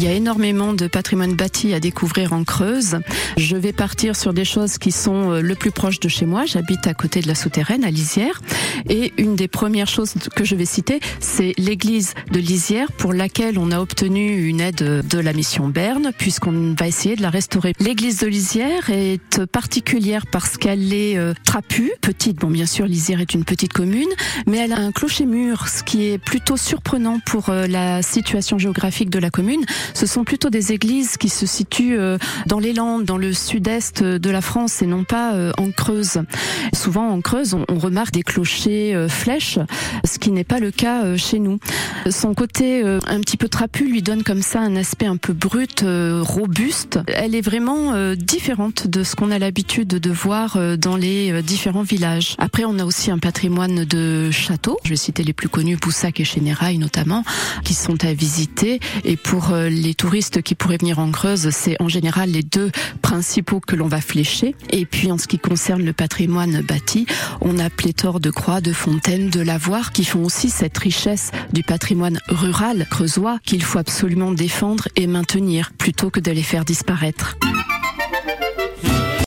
Il y a énormément de patrimoine bâti à découvrir en Creuse. Je vais partir sur des choses qui sont euh, le plus proches de chez moi. J'habite à côté de la souterraine, à Lisière. Et une des premières choses que je vais citer, c'est l'église de Lisière pour laquelle on a obtenu une aide de la mission Berne puisqu'on va essayer de la restaurer. L'église de Lisière est particulière parce qu'elle est euh, trapue, petite. Bon, bien sûr, Lisière est une petite commune, mais elle a un clocher-mur, ce qui est plutôt surprenant pour euh, la situation géographique de la commune. Ce sont plutôt des églises qui se situent euh, dans les Landes, dans le sud-est de la France et non pas en Creuse. Souvent en Creuse, on, remarque des clochers flèches, ce qui n'est pas le cas chez nous. Son côté un petit peu trapu lui donne comme ça un aspect un peu brut, robuste. Elle est vraiment différente de ce qu'on a l'habitude de voir dans les différents villages. Après, on a aussi un patrimoine de châteaux. Je vais citer les plus connus, Boussac et Chénérail notamment, qui sont à visiter. Et pour euh, les touristes qui pourraient venir en Creuse, c'est en général les deux principaux que l'on va flécher. Et puis en ce qui concerne le patrimoine bâti, on a pléthore de croix, de fontaines, de lavoirs qui font aussi cette richesse du rural creusois qu'il faut absolument défendre et maintenir plutôt que de les faire disparaître.